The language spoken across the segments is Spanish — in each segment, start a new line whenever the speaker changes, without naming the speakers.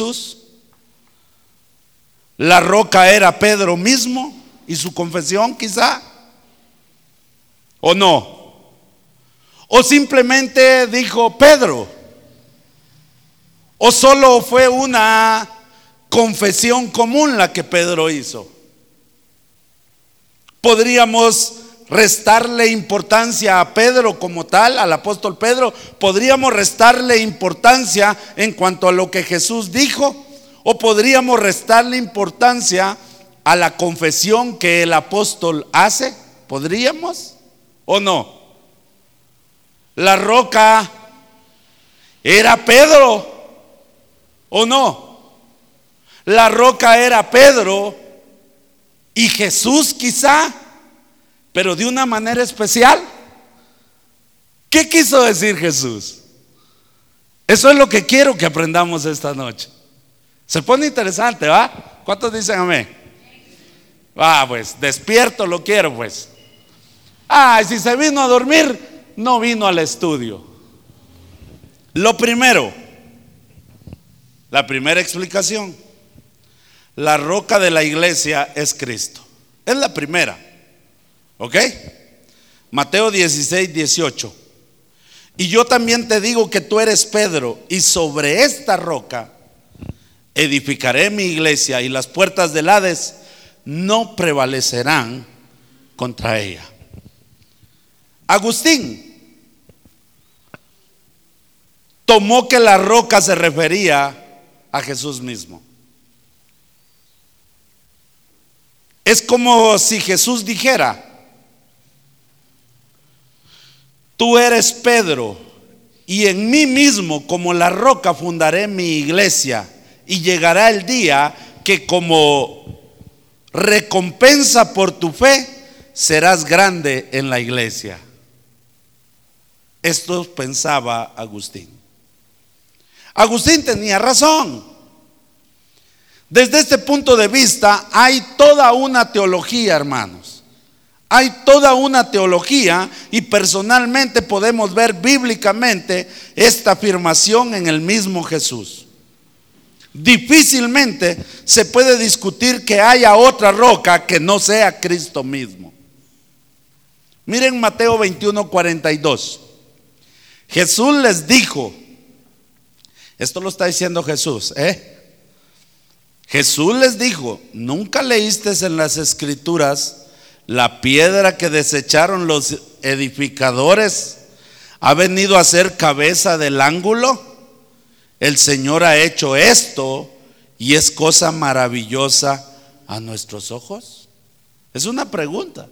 Jesús? ¿La roca era Pedro mismo y su confesión quizá? ¿O no? ¿O simplemente dijo Pedro? ¿O solo fue una confesión común la que Pedro hizo? Podríamos restarle importancia a Pedro como tal, al apóstol Pedro, podríamos restarle importancia en cuanto a lo que Jesús dijo, o podríamos restarle importancia a la confesión que el apóstol hace, ¿podríamos o no? La roca era Pedro, ¿o no? La roca era Pedro y Jesús quizá pero de una manera especial. ¿Qué quiso decir Jesús? Eso es lo que quiero que aprendamos esta noche. Se pone interesante, ¿va? ¿Cuántos dicen amén? Va, pues, despierto lo quiero, pues. Ah, si se vino a dormir, no vino al estudio. Lo primero, la primera explicación, la roca de la iglesia es Cristo. Es la primera. ¿Ok? Mateo 16, 18. Y yo también te digo que tú eres Pedro, y sobre esta roca edificaré mi iglesia, y las puertas del Hades no prevalecerán contra ella. Agustín tomó que la roca se refería a Jesús mismo. Es como si Jesús dijera, tú eres Pedro, y en mí mismo como la roca fundaré mi iglesia, y llegará el día que como recompensa por tu fe serás grande en la iglesia. Esto pensaba Agustín. Agustín tenía razón. Desde este punto de vista hay toda una teología, hermanos. Hay toda una teología y personalmente podemos ver bíblicamente esta afirmación en el mismo Jesús. Difícilmente se puede discutir que haya otra roca que no sea Cristo mismo. Miren Mateo 21, 42. Jesús les dijo, esto lo está diciendo Jesús, ¿eh? Jesús les dijo, ¿nunca leíste en las escrituras? La piedra que desecharon los edificadores ha venido a ser cabeza del ángulo. El Señor ha hecho esto y es cosa maravillosa a nuestros ojos. Es una pregunta.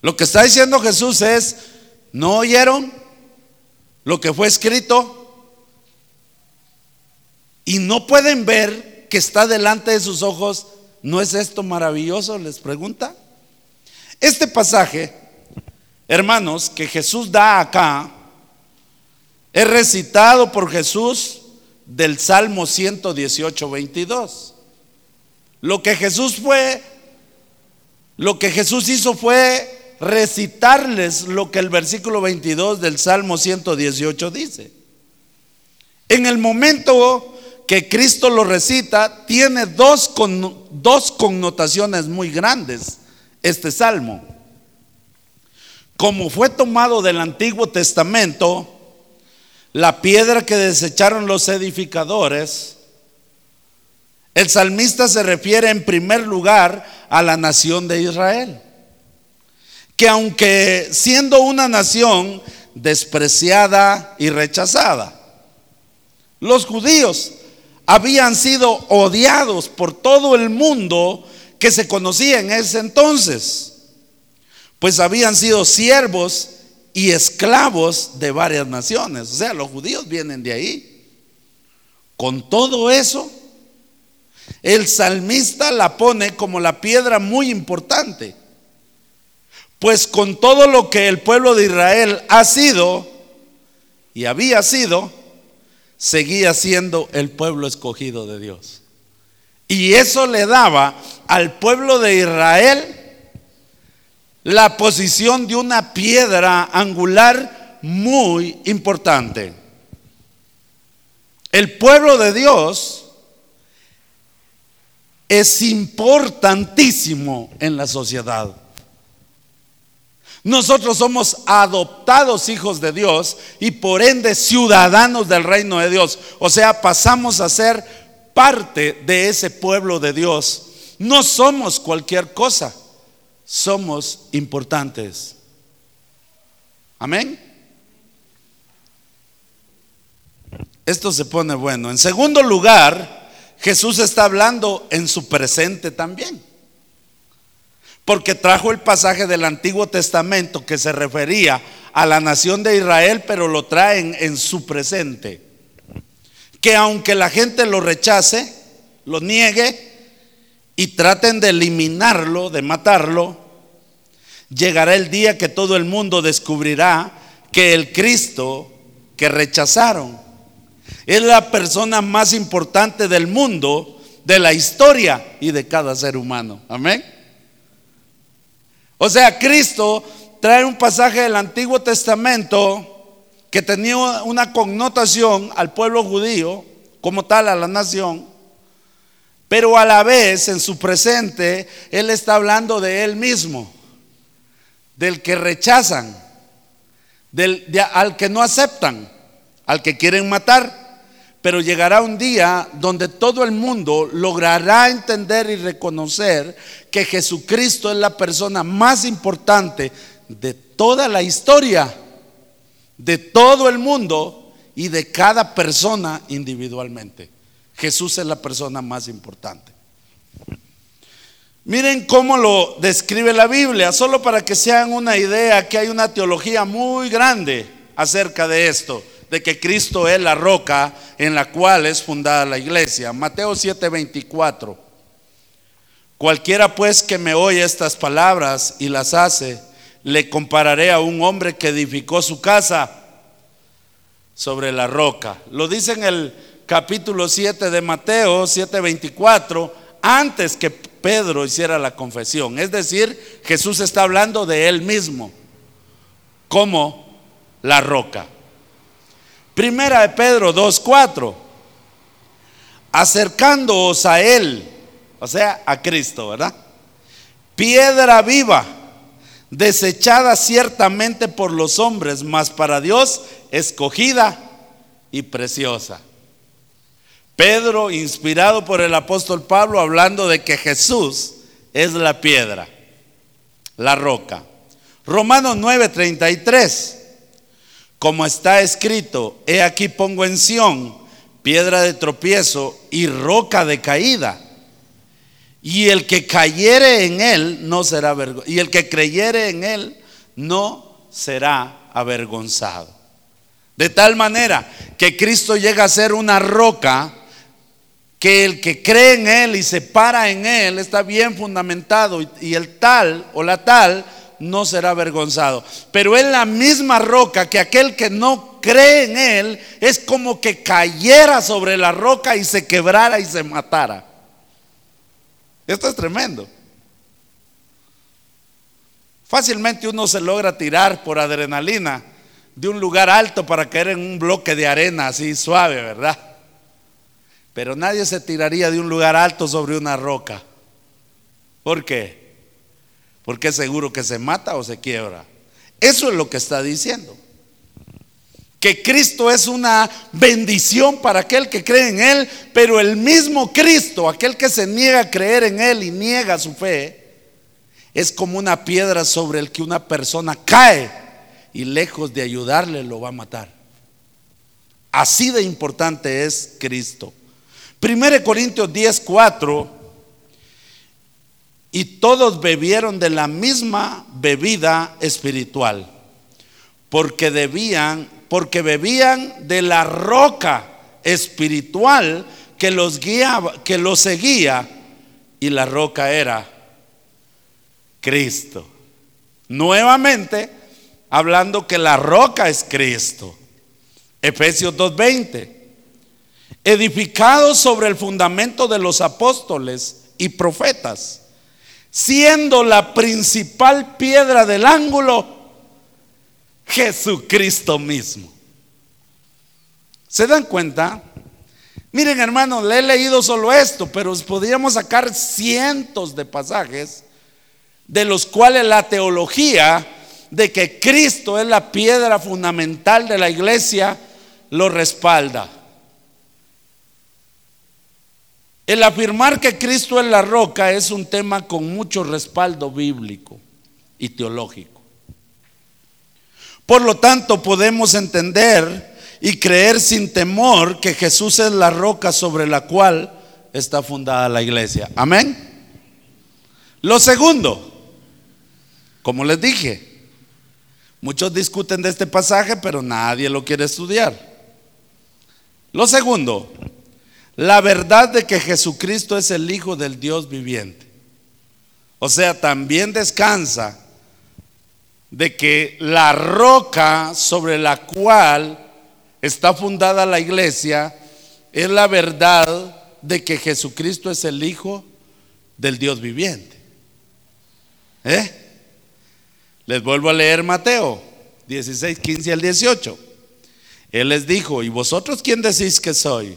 Lo que está diciendo Jesús es, ¿no oyeron lo que fue escrito? Y no pueden ver que está delante de sus ojos ¿No es esto maravilloso? Les pregunta. Este pasaje, hermanos, que Jesús da acá, es recitado por Jesús del Salmo 118, 22. Lo que Jesús fue, lo que Jesús hizo fue recitarles lo que el versículo 22 del Salmo 118 dice. En el momento que Cristo lo recita tiene dos, dos connotaciones muy grandes, este salmo. Como fue tomado del Antiguo Testamento, la piedra que desecharon los edificadores, el salmista se refiere en primer lugar a la nación de Israel, que aunque siendo una nación despreciada y rechazada, los judíos habían sido odiados por todo el mundo que se conocía en ese entonces, pues habían sido siervos y esclavos de varias naciones. O sea, los judíos vienen de ahí. Con todo eso, el salmista la pone como la piedra muy importante, pues con todo lo que el pueblo de Israel ha sido y había sido, seguía siendo el pueblo escogido de Dios. Y eso le daba al pueblo de Israel la posición de una piedra angular muy importante. El pueblo de Dios es importantísimo en la sociedad. Nosotros somos adoptados hijos de Dios y por ende ciudadanos del reino de Dios. O sea, pasamos a ser parte de ese pueblo de Dios. No somos cualquier cosa, somos importantes. Amén. Esto se pone bueno. En segundo lugar, Jesús está hablando en su presente también. Porque trajo el pasaje del Antiguo Testamento que se refería a la nación de Israel, pero lo traen en su presente. Que aunque la gente lo rechace, lo niegue y traten de eliminarlo, de matarlo, llegará el día que todo el mundo descubrirá que el Cristo que rechazaron es la persona más importante del mundo, de la historia y de cada ser humano. Amén. O sea, Cristo trae un pasaje del Antiguo Testamento que tenía una connotación al pueblo judío, como tal a la nación, pero a la vez en su presente Él está hablando de Él mismo, del que rechazan, del, al que no aceptan, al que quieren matar. Pero llegará un día donde todo el mundo logrará entender y reconocer que Jesucristo es la persona más importante de toda la historia, de todo el mundo y de cada persona individualmente. Jesús es la persona más importante. Miren cómo lo describe la Biblia, solo para que se hagan una idea que hay una teología muy grande acerca de esto de que Cristo es la roca en la cual es fundada la iglesia. Mateo 7:24. Cualquiera pues que me oye estas palabras y las hace, le compararé a un hombre que edificó su casa sobre la roca. Lo dice en el capítulo 7 de Mateo 7:24, antes que Pedro hiciera la confesión. Es decir, Jesús está hablando de él mismo como la roca. Primera de Pedro 2.4. Acercándoos a Él, o sea, a Cristo, ¿verdad? Piedra viva, desechada ciertamente por los hombres, mas para Dios escogida y preciosa. Pedro, inspirado por el apóstol Pablo, hablando de que Jesús es la piedra, la roca. Romanos 9:33 como está escrito, he aquí pongo en Sión piedra de tropiezo y roca de caída. Y el que cayere en él no será avergonzado. Y el que creyere en él no será avergonzado. De tal manera que Cristo llega a ser una roca que el que cree en él y se para en él está bien fundamentado y el tal o la tal no será avergonzado. Pero es la misma roca que aquel que no cree en él es como que cayera sobre la roca y se quebrara y se matara. Esto es tremendo. Fácilmente uno se logra tirar por adrenalina de un lugar alto para caer en un bloque de arena así suave, ¿verdad? Pero nadie se tiraría de un lugar alto sobre una roca. ¿Por qué? Porque es seguro que se mata o se quiebra. Eso es lo que está diciendo. Que Cristo es una bendición para aquel que cree en Él, pero el mismo Cristo, aquel que se niega a creer en Él y niega su fe, es como una piedra sobre el que una persona cae y lejos de ayudarle lo va a matar. Así de importante es Cristo. 1 Corintios 10, 4 y todos bebieron de la misma bebida espiritual, porque debían, porque bebían de la roca espiritual que los guiaba, que los seguía, y la roca era Cristo. Nuevamente, hablando que la roca es Cristo. Efesios 2:20. Edificados sobre el fundamento de los apóstoles y profetas siendo la principal piedra del ángulo Jesucristo mismo. ¿Se dan cuenta Miren hermanos, le he leído solo esto, pero podríamos sacar cientos de pasajes de los cuales la teología de que Cristo es la piedra fundamental de la iglesia lo respalda. El afirmar que Cristo es la roca es un tema con mucho respaldo bíblico y teológico. Por lo tanto, podemos entender y creer sin temor que Jesús es la roca sobre la cual está fundada la iglesia. Amén. Lo segundo, como les dije, muchos discuten de este pasaje, pero nadie lo quiere estudiar. Lo segundo, la verdad de que Jesucristo es el Hijo del Dios viviente. O sea, también descansa de que la roca sobre la cual está fundada la iglesia es la verdad de que Jesucristo es el Hijo del Dios viviente. ¿Eh? Les vuelvo a leer Mateo 16, 15 al 18. Él les dijo, ¿y vosotros quién decís que soy?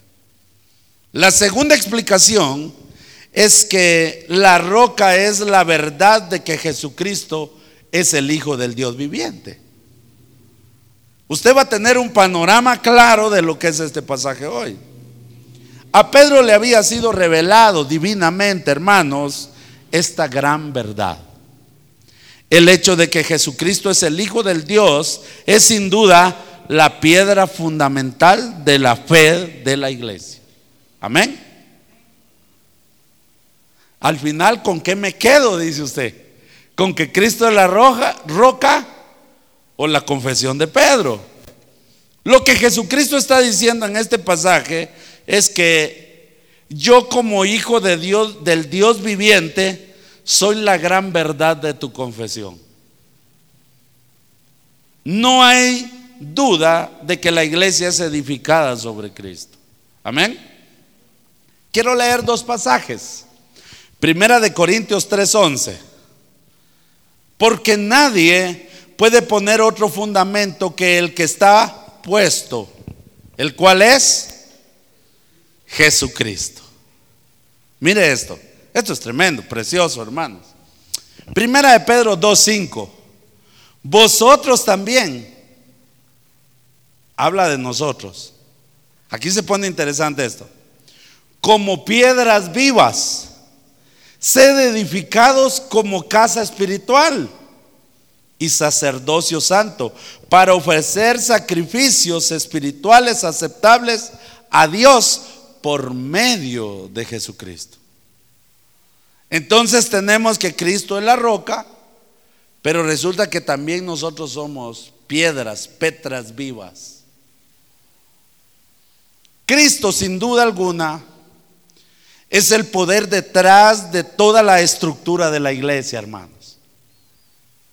La segunda explicación es que la roca es la verdad de que Jesucristo es el Hijo del Dios viviente. Usted va a tener un panorama claro de lo que es este pasaje hoy. A Pedro le había sido revelado divinamente, hermanos, esta gran verdad. El hecho de que Jesucristo es el Hijo del Dios es sin duda la piedra fundamental de la fe de la iglesia. Amén. Al final, ¿con qué me quedo? Dice usted con que Cristo es la roca o la confesión de Pedro. Lo que Jesucristo está diciendo en este pasaje es que yo como hijo de Dios, del Dios viviente, soy la gran verdad de tu confesión. No hay duda de que la iglesia es edificada sobre Cristo. Amén. Quiero leer dos pasajes. Primera de Corintios 3:11. Porque nadie puede poner otro fundamento que el que está puesto, el cual es Jesucristo. Mire esto, esto es tremendo, precioso, hermanos. Primera de Pedro 2.5. Vosotros también. Habla de nosotros. Aquí se pone interesante esto. Como piedras vivas sed edificados como casa espiritual y sacerdocio santo, para ofrecer sacrificios espirituales aceptables a Dios por medio de Jesucristo. Entonces tenemos que Cristo es la roca, pero resulta que también nosotros somos piedras, petras vivas. Cristo sin duda alguna es el poder detrás de toda la estructura de la iglesia, hermanos.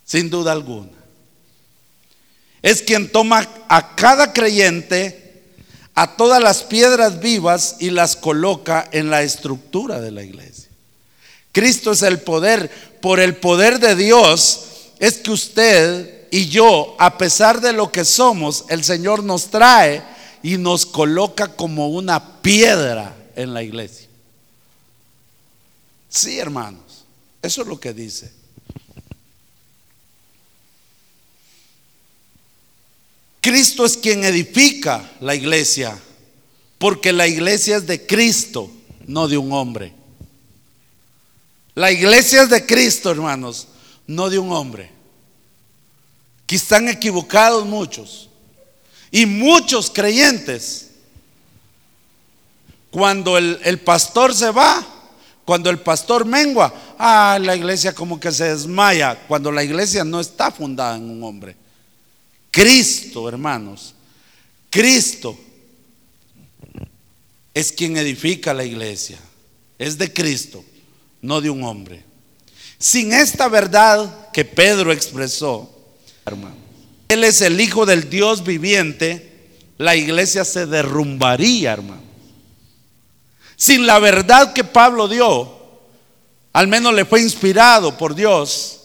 Sin duda alguna. Es quien toma a cada creyente, a todas las piedras vivas y las coloca en la estructura de la iglesia. Cristo es el poder. Por el poder de Dios es que usted y yo, a pesar de lo que somos, el Señor nos trae y nos coloca como una piedra en la iglesia. Sí, hermanos, eso es lo que dice. Cristo es quien edifica la iglesia, porque la iglesia es de Cristo, no de un hombre. La iglesia es de Cristo, hermanos, no de un hombre. Que están equivocados muchos. Y muchos creyentes, cuando el, el pastor se va, cuando el pastor mengua, ah, la iglesia como que se desmaya, cuando la iglesia no está fundada en un hombre. Cristo, hermanos, Cristo es quien edifica la iglesia. Es de Cristo, no de un hombre. Sin esta verdad que Pedro expresó, hermano, Él es el Hijo del Dios viviente, la iglesia se derrumbaría, hermano. Sin la verdad que Pablo dio, al menos le fue inspirado por Dios,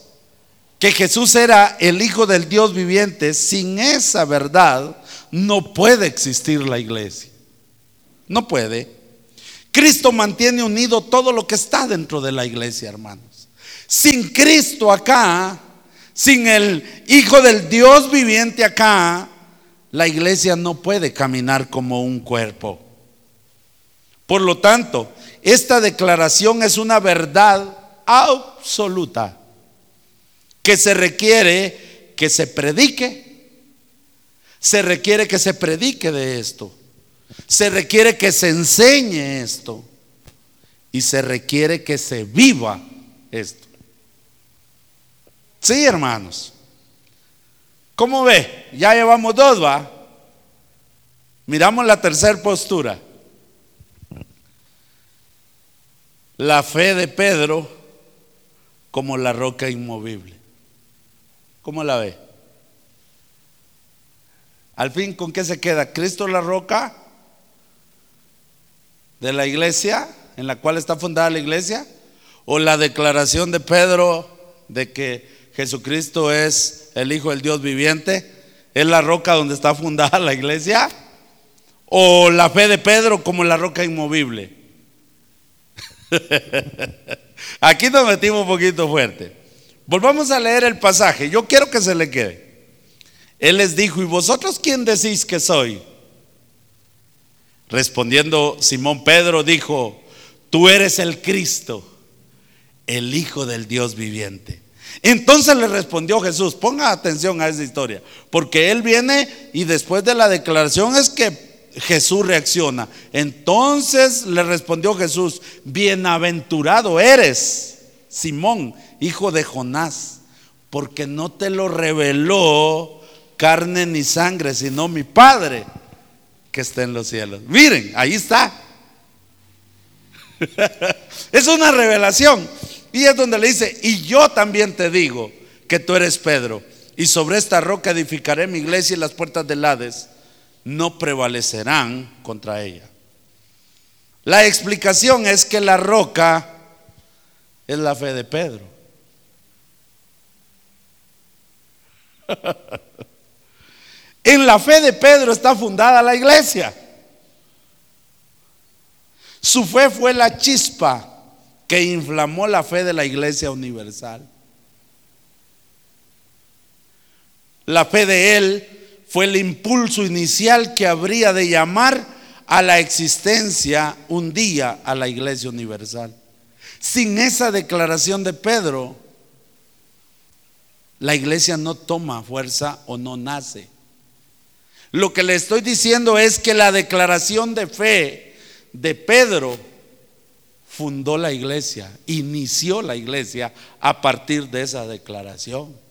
que Jesús era el Hijo del Dios viviente, sin esa verdad no puede existir la iglesia. No puede. Cristo mantiene unido todo lo que está dentro de la iglesia, hermanos. Sin Cristo acá, sin el Hijo del Dios viviente acá, la iglesia no puede caminar como un cuerpo. Por lo tanto, esta declaración es una verdad absoluta que se requiere que se predique. Se requiere que se predique de esto. Se requiere que se enseñe esto. Y se requiere que se viva esto. Sí, hermanos. ¿Cómo ve? Ya llevamos dos, va. Miramos la tercera postura. La fe de Pedro como la roca inmovible. ¿Cómo la ve? Al fin, ¿con qué se queda? ¿Cristo la roca de la iglesia en la cual está fundada la iglesia? ¿O la declaración de Pedro de que Jesucristo es el Hijo del Dios viviente? ¿Es la roca donde está fundada la iglesia? ¿O la fe de Pedro como la roca inmovible? Aquí nos metimos un poquito fuerte. Volvamos a leer el pasaje. Yo quiero que se le quede. Él les dijo, ¿y vosotros quién decís que soy? Respondiendo Simón Pedro dijo, tú eres el Cristo, el Hijo del Dios viviente. Entonces le respondió Jesús, ponga atención a esa historia, porque él viene y después de la declaración es que Jesús reacciona. Entonces le respondió Jesús, bienaventurado eres, Simón, hijo de Jonás, porque no te lo reveló carne ni sangre, sino mi Padre que está en los cielos. Miren, ahí está. es una revelación. Y es donde le dice, y yo también te digo que tú eres Pedro, y sobre esta roca edificaré mi iglesia y las puertas del Hades no prevalecerán contra ella. La explicación es que la roca es la fe de Pedro. en la fe de Pedro está fundada la iglesia. Su fe fue la chispa que inflamó la fe de la iglesia universal. La fe de él fue el impulso inicial que habría de llamar a la existencia un día a la iglesia universal. Sin esa declaración de Pedro, la iglesia no toma fuerza o no nace. Lo que le estoy diciendo es que la declaración de fe de Pedro fundó la iglesia, inició la iglesia a partir de esa declaración.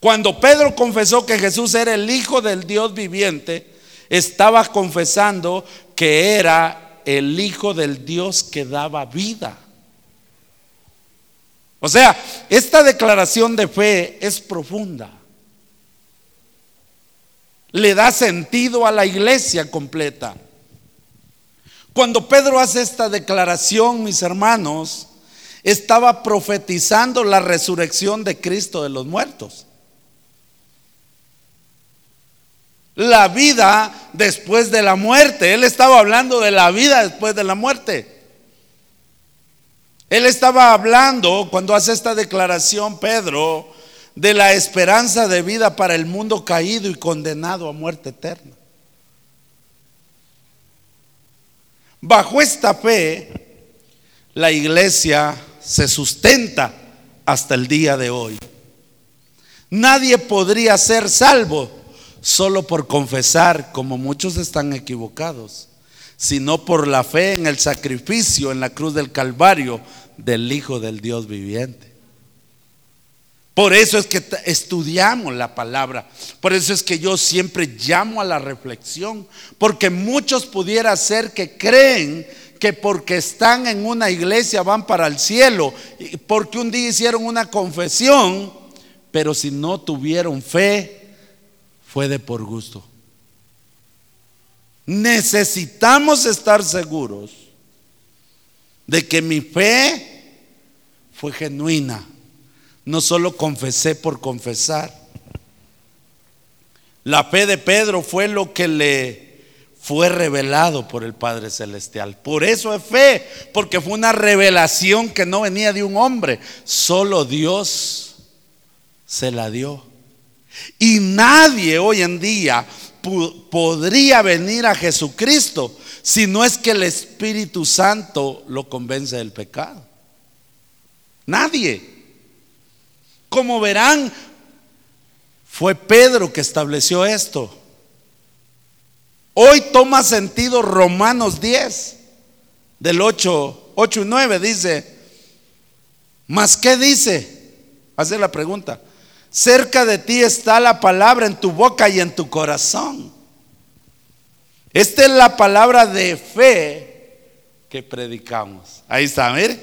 Cuando Pedro confesó que Jesús era el Hijo del Dios viviente, estaba confesando que era el Hijo del Dios que daba vida. O sea, esta declaración de fe es profunda. Le da sentido a la iglesia completa. Cuando Pedro hace esta declaración, mis hermanos, estaba profetizando la resurrección de Cristo de los muertos. La vida después de la muerte. Él estaba hablando de la vida después de la muerte. Él estaba hablando cuando hace esta declaración, Pedro, de la esperanza de vida para el mundo caído y condenado a muerte eterna. Bajo esta fe, la iglesia se sustenta hasta el día de hoy. Nadie podría ser salvo solo por confesar, como muchos están equivocados, sino por la fe en el sacrificio en la cruz del Calvario del Hijo del Dios viviente. Por eso es que estudiamos la palabra. Por eso es que yo siempre llamo a la reflexión. Porque muchos pudiera ser que creen que porque están en una iglesia van para el cielo. Porque un día hicieron una confesión. Pero si no tuvieron fe, fue de por gusto. Necesitamos estar seguros de que mi fe fue genuina. No solo confesé por confesar. La fe de Pedro fue lo que le fue revelado por el Padre Celestial. Por eso es fe, porque fue una revelación que no venía de un hombre, solo Dios se la dio. Y nadie hoy en día podría venir a Jesucristo si no es que el Espíritu Santo lo convence del pecado. Nadie. Como verán, fue Pedro que estableció esto. Hoy toma sentido Romanos 10, del 8, 8 y 9, dice, ¿más qué dice? Hace la pregunta. Cerca de ti está la palabra en tu boca y en tu corazón. Esta es la palabra de fe que predicamos. Ahí está, mire.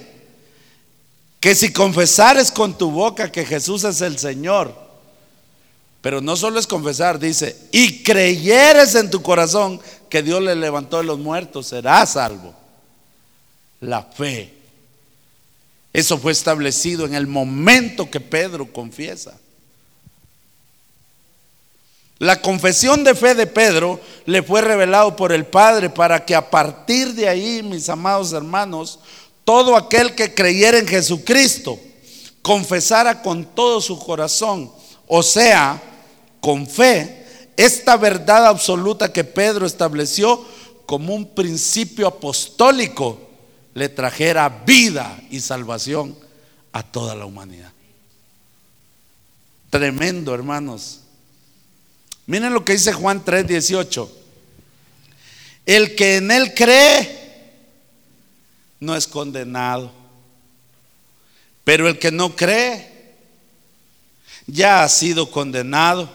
Que si confesares con tu boca que Jesús es el Señor, pero no solo es confesar, dice, y creyeres en tu corazón que Dios le levantó de los muertos, serás salvo. La fe. Eso fue establecido en el momento que Pedro confiesa. La confesión de fe de Pedro le fue revelado por el Padre para que a partir de ahí, mis amados hermanos, todo aquel que creyera en Jesucristo, confesara con todo su corazón, o sea, con fe, esta verdad absoluta que Pedro estableció como un principio apostólico, le trajera vida y salvación a toda la humanidad. Tremendo, hermanos. Miren lo que dice Juan 3:18. El que en él cree no es condenado. Pero el que no cree ya ha sido condenado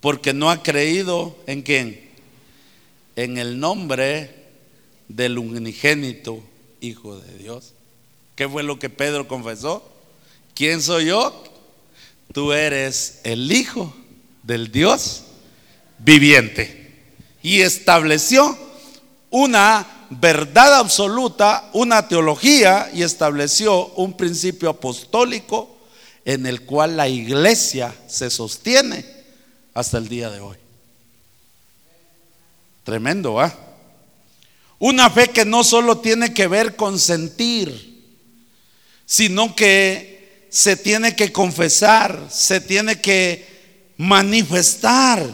porque no ha creído en quién? En el nombre del unigénito Hijo de Dios. ¿Qué fue lo que Pedro confesó? ¿Quién soy yo? Tú eres el Hijo del Dios viviente. Y estableció una verdad absoluta, una teología y estableció un principio apostólico en el cual la iglesia se sostiene hasta el día de hoy. Tremendo, ¿va? Una fe que no solo tiene que ver con sentir, sino que se tiene que confesar, se tiene que manifestar.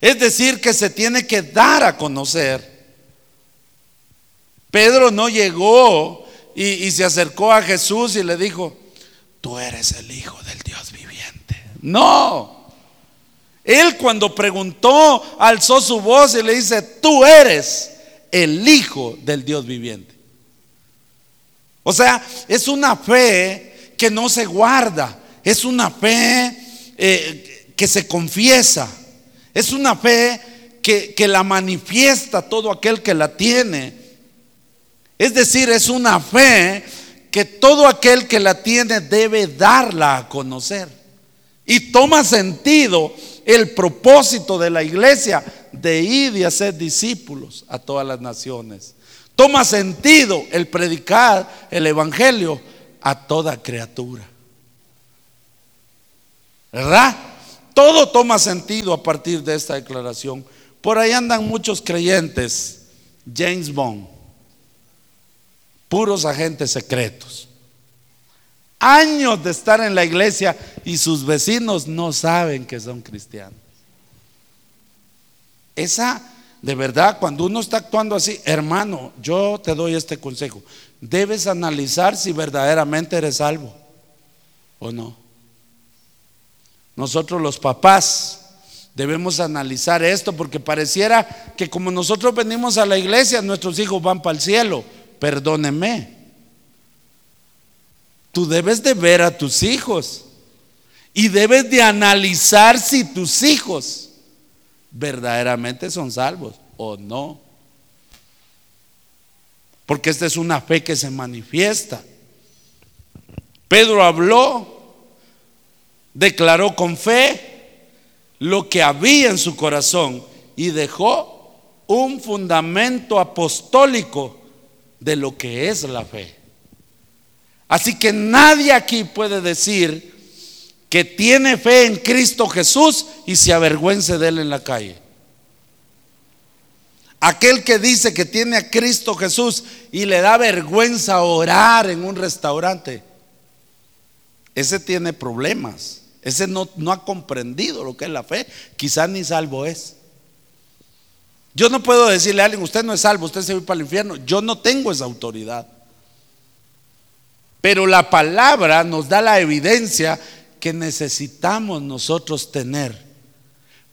Es decir, que se tiene que dar a conocer. Pedro no llegó y, se acercó a Jesús y le dijo, tú eres el Hijo del Dios viviente. No. Él cuando preguntó, alzó su voz y le dice, tú eres el Hijo del Dios viviente. O sea, es una fe que no se guarda, es una fe eh, que se confiesa. Es una fe que, que la manifiesta todo aquel que la tiene. Es decir, es una fe que todo aquel que la tiene debe darla a conocer. Y toma sentido el propósito de la iglesia de ir y hacer discípulos a todas las naciones. Toma sentido el predicar el Evangelio a toda criatura. ¿Verdad? Todo toma sentido a partir de esta declaración. Por ahí andan muchos creyentes, James Bond, puros agentes secretos. Años de estar en la iglesia y sus vecinos no saben que son cristianos. Esa, de verdad, cuando uno está actuando así, hermano, yo te doy este consejo. Debes analizar si verdaderamente eres salvo o no. Nosotros los papás debemos analizar esto porque pareciera que como nosotros venimos a la iglesia, nuestros hijos van para el cielo. Perdóneme. Tú debes de ver a tus hijos Y debes de analizar si tus hijos verdaderamente son salvos o no. Porque esta es una fe que se manifiesta. Pedro habló, declaró con fe lo que había en su corazón y dejó un fundamento apostólico de lo que es la fe. Así que nadie aquí puede decir que tiene fe en Cristo Jesús y se avergüence de él en la calle. Aquel que dice que tiene a Cristo Jesús y le da vergüenza orar en un restaurante, ese tiene problemas. Ese no, ha comprendido lo que es la fe. Quizás ni salvo es. Yo no puedo decirle a alguien, usted no es salvo, usted se va para el infierno. Yo no tengo esa autoridad. Pero la palabra nos da la evidencia que necesitamos nosotros tener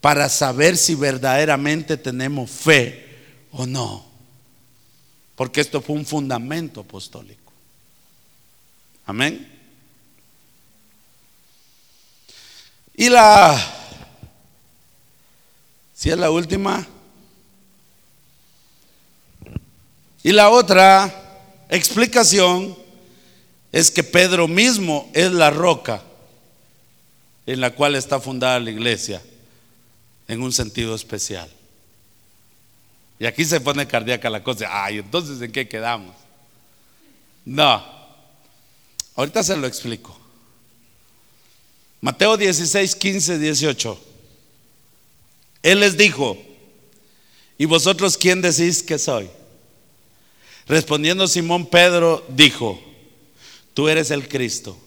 para saber si verdaderamente tenemos fe o no. Porque esto fue un fundamento apostólico. Amén. Y la, si es la última, y la otra explicación es que Pedro mismo es la roca en la cual está fundada la iglesia en un sentido especial. Y aquí se pone cardíaca la cosa. Ay, entonces ¿en qué quedamos? No. Ahorita se lo explico. Mateo 16, 15, 18. Él les dijo, ¿y vosotros quién decís que soy? Respondiendo Simón Pedro dijo, tú eres el Cristo,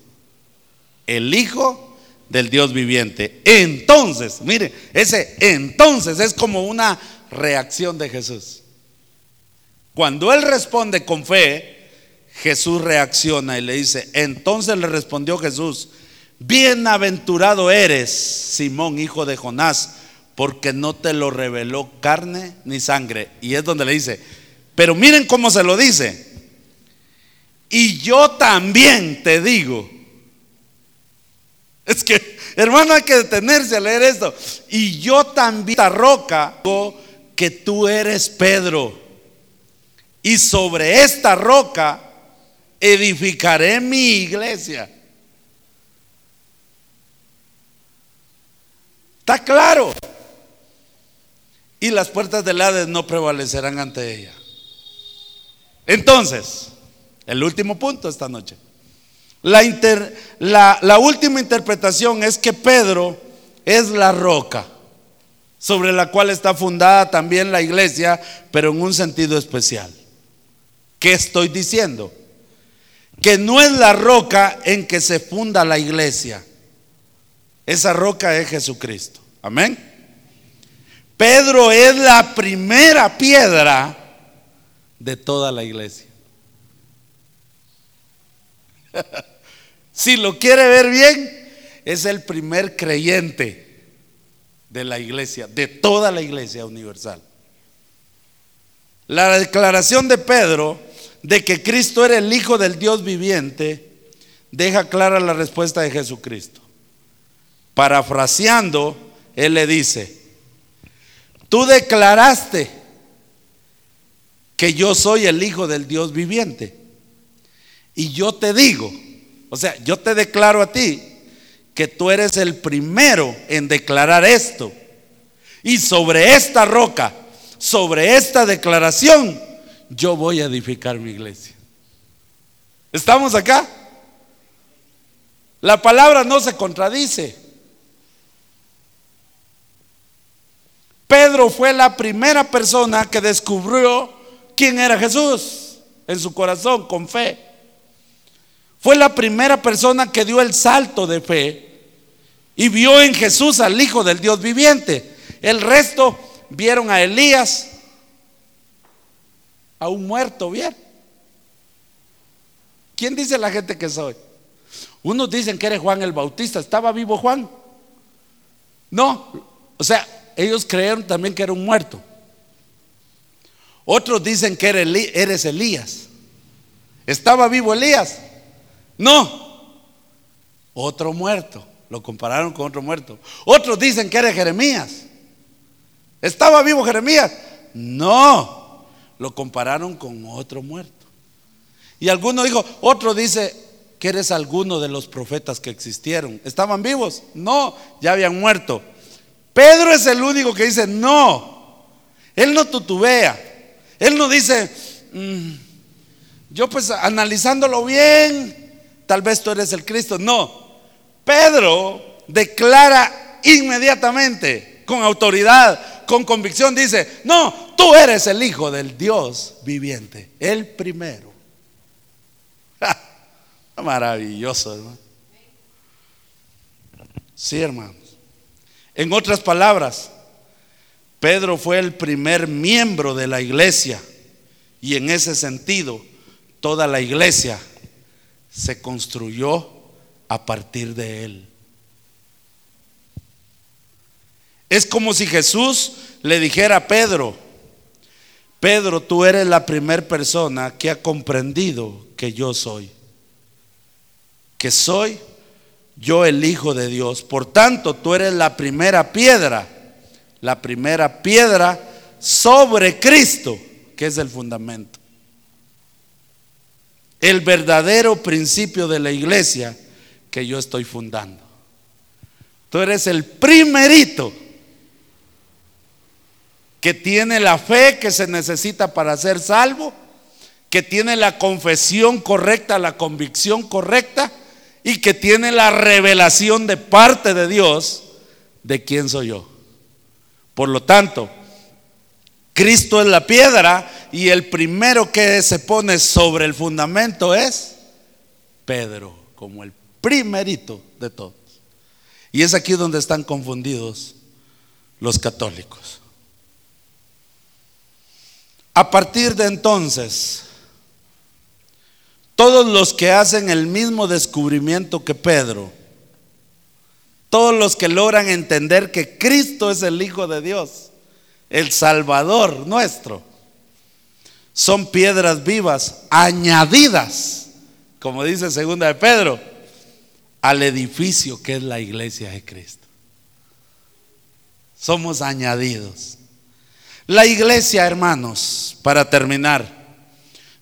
el Hijo del Dios viviente. Entonces, mire, ese entonces es como una reacción de Jesús. Cuando él responde con fe, Jesús reacciona y le dice, entonces le respondió Jesús, bienaventurado eres, Simón, hijo de Jonás, porque no te lo reveló carne ni sangre. Y es donde le dice, pero miren cómo se lo dice. Y yo también te digo. Es que, hermano, hay que detenerse a leer esto. Y yo también, esta roca, que tú eres Pedro. Y sobre esta roca edificaré mi iglesia. ¿Está claro? Y las puertas del Hades no prevalecerán ante ella. Entonces, el último punto esta noche. La, la, la última interpretación es que Pedro es la roca sobre la cual está fundada también la iglesia, pero en un sentido especial. ¿Qué estoy diciendo? Que no es la roca en que se funda la iglesia. Esa roca es Jesucristo. Amén. Pedro es la primera piedra de toda la iglesia. si lo quiere ver bien, es el primer creyente de la iglesia, de toda la iglesia universal. La declaración de Pedro de que Cristo era el Hijo del Dios viviente deja clara la respuesta de Jesucristo. Parafraseando, Él le dice, tú declaraste que yo soy el Hijo del Dios viviente. Y yo te digo, o sea, yo te declaro a ti que tú eres el primero en declarar esto. Y sobre esta roca, sobre esta declaración, yo voy a edificar mi iglesia. ¿Estamos acá? La palabra no se contradice. Pedro fue la primera persona que descubrió quién era Jesús en su corazón con fe. Fue la primera persona que dio el salto de fe y vio en Jesús al Hijo del Dios viviente. El resto vieron a Elías, a un muerto, bien. ¿Quién dice la gente que soy? Unos dicen que eres Juan el Bautista. ¿Estaba vivo Juan? No. O sea, ellos creyeron también que era un muerto. Otros dicen que eres Elías. ¿Estaba vivo Elías? No. Otro muerto. Lo compararon con otro muerto. Otros dicen que era Jeremías. ¿Estaba vivo Jeremías? No, lo compararon con otro muerto. Y alguno dijo, otro dice que eres alguno de los profetas que existieron. ¿Estaban vivos? No, ya habían muerto. Pedro es el único que dice, no, él no tutubea. Él no dice, mm, yo pues analizándolo bien, tal vez tú eres el Cristo. No, Pedro declara inmediatamente, con autoridad, con convicción, dice, no, tú eres el Hijo del Dios viviente, el primero. Maravilloso, hermano. Sí, hermanos. En otras palabras, Pedro fue el primer miembro de la iglesia y en ese sentido toda la iglesia se construyó a partir de él. Es como si Jesús le dijera a Pedro, Pedro, tú eres la primera persona que ha comprendido que yo soy, que soy yo el Hijo de Dios. Por tanto, tú eres la primera piedra, la primera piedra sobre Cristo, que es el fundamento. El verdadero principio de la iglesia que yo estoy fundando. Tú eres el primerito que tiene la fe que se necesita para ser salvo, que tiene la confesión correcta, la convicción correcta y que tiene la revelación de parte de Dios de quién soy yo. Por lo tanto, Cristo es la piedra y el primero que se pone sobre el fundamento es Pedro, como el primerito de todos. Y es aquí donde están confundidos los católicos. A partir de entonces, todos los que hacen el mismo descubrimiento que Pedro, todos los que logran entender que Cristo es el Hijo de Dios, el Salvador nuestro, son piedras vivas añadidas, como dice segunda de Pedro, al edificio que es la iglesia de Cristo. Somos añadidos. La iglesia, hermanos, para terminar,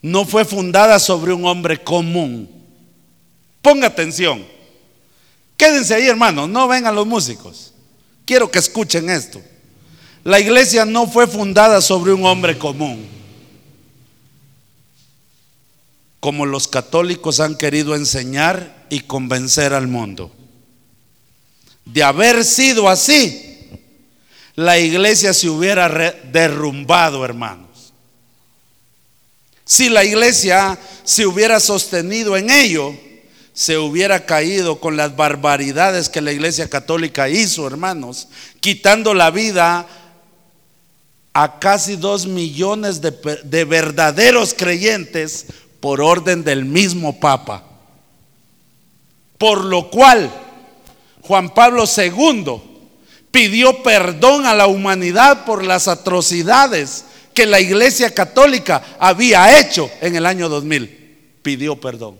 no fue fundada sobre un hombre común. Ponga atención. Quédense ahí, hermanos, no vengan los músicos. Quiero que escuchen esto. La iglesia no fue fundada sobre un hombre común. Como los católicos han querido enseñar y convencer al mundo. De haber sido así, la iglesia se hubiera derrumbado, hermano. Si la iglesia se hubiera sostenido en ello, se hubiera caído con las barbaridades que la iglesia católica hizo, hermanos, quitando la vida a casi dos millones de, de verdaderos creyentes por orden del mismo Papa. Por lo cual Juan Pablo II pidió perdón a la humanidad por las atrocidades que la iglesia católica había hecho en el año 2000. Pidió perdón.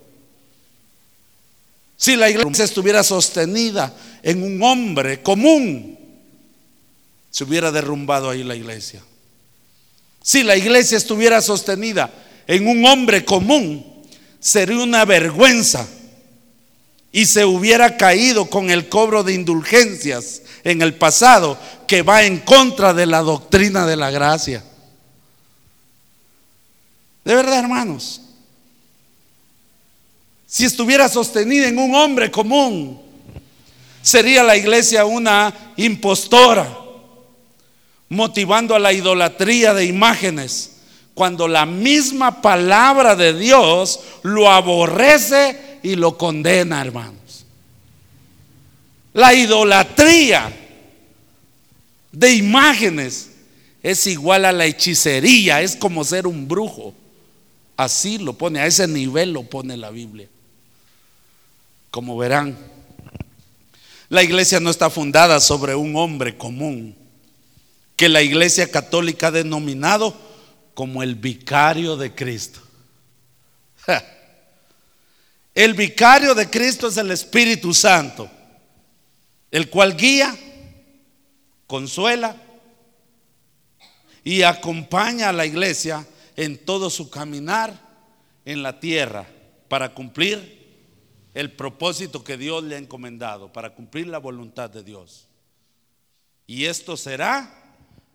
Si la iglesia estuviera sostenida en un hombre común, se hubiera derrumbado ahí la iglesia. Si la iglesia estuviera sostenida en un hombre común, sería una vergüenza y se hubiera caído con el cobro de indulgencias en el pasado que va en contra de la doctrina de la gracia. De verdad, hermanos. Si estuviera sostenida en un hombre común, sería la iglesia una impostora, motivando a la idolatría de imágenes, cuando la misma palabra de Dios lo aborrece y lo condena, hermanos. La idolatría de imágenes es igual a la hechicería, es como ser un brujo. Así lo pone, a ese nivel lo pone la Biblia. Como verán, la iglesia no está fundada sobre un hombre común, que la iglesia católica ha denominado como el vicario de Cristo. El vicario de Cristo es el Espíritu Santo. el cual guía, consuela y acompaña a la iglesia en todo su caminar en la tierra para cumplir el propósito que Dios le ha encomendado, para cumplir la voluntad de Dios. Y esto será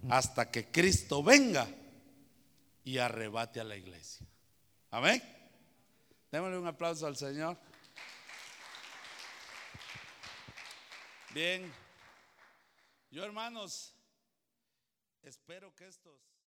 hasta que Cristo venga y arrebate a la iglesia. Amén. Démosle un aplauso al Señor. Bien. Yo hermanos, espero que estos...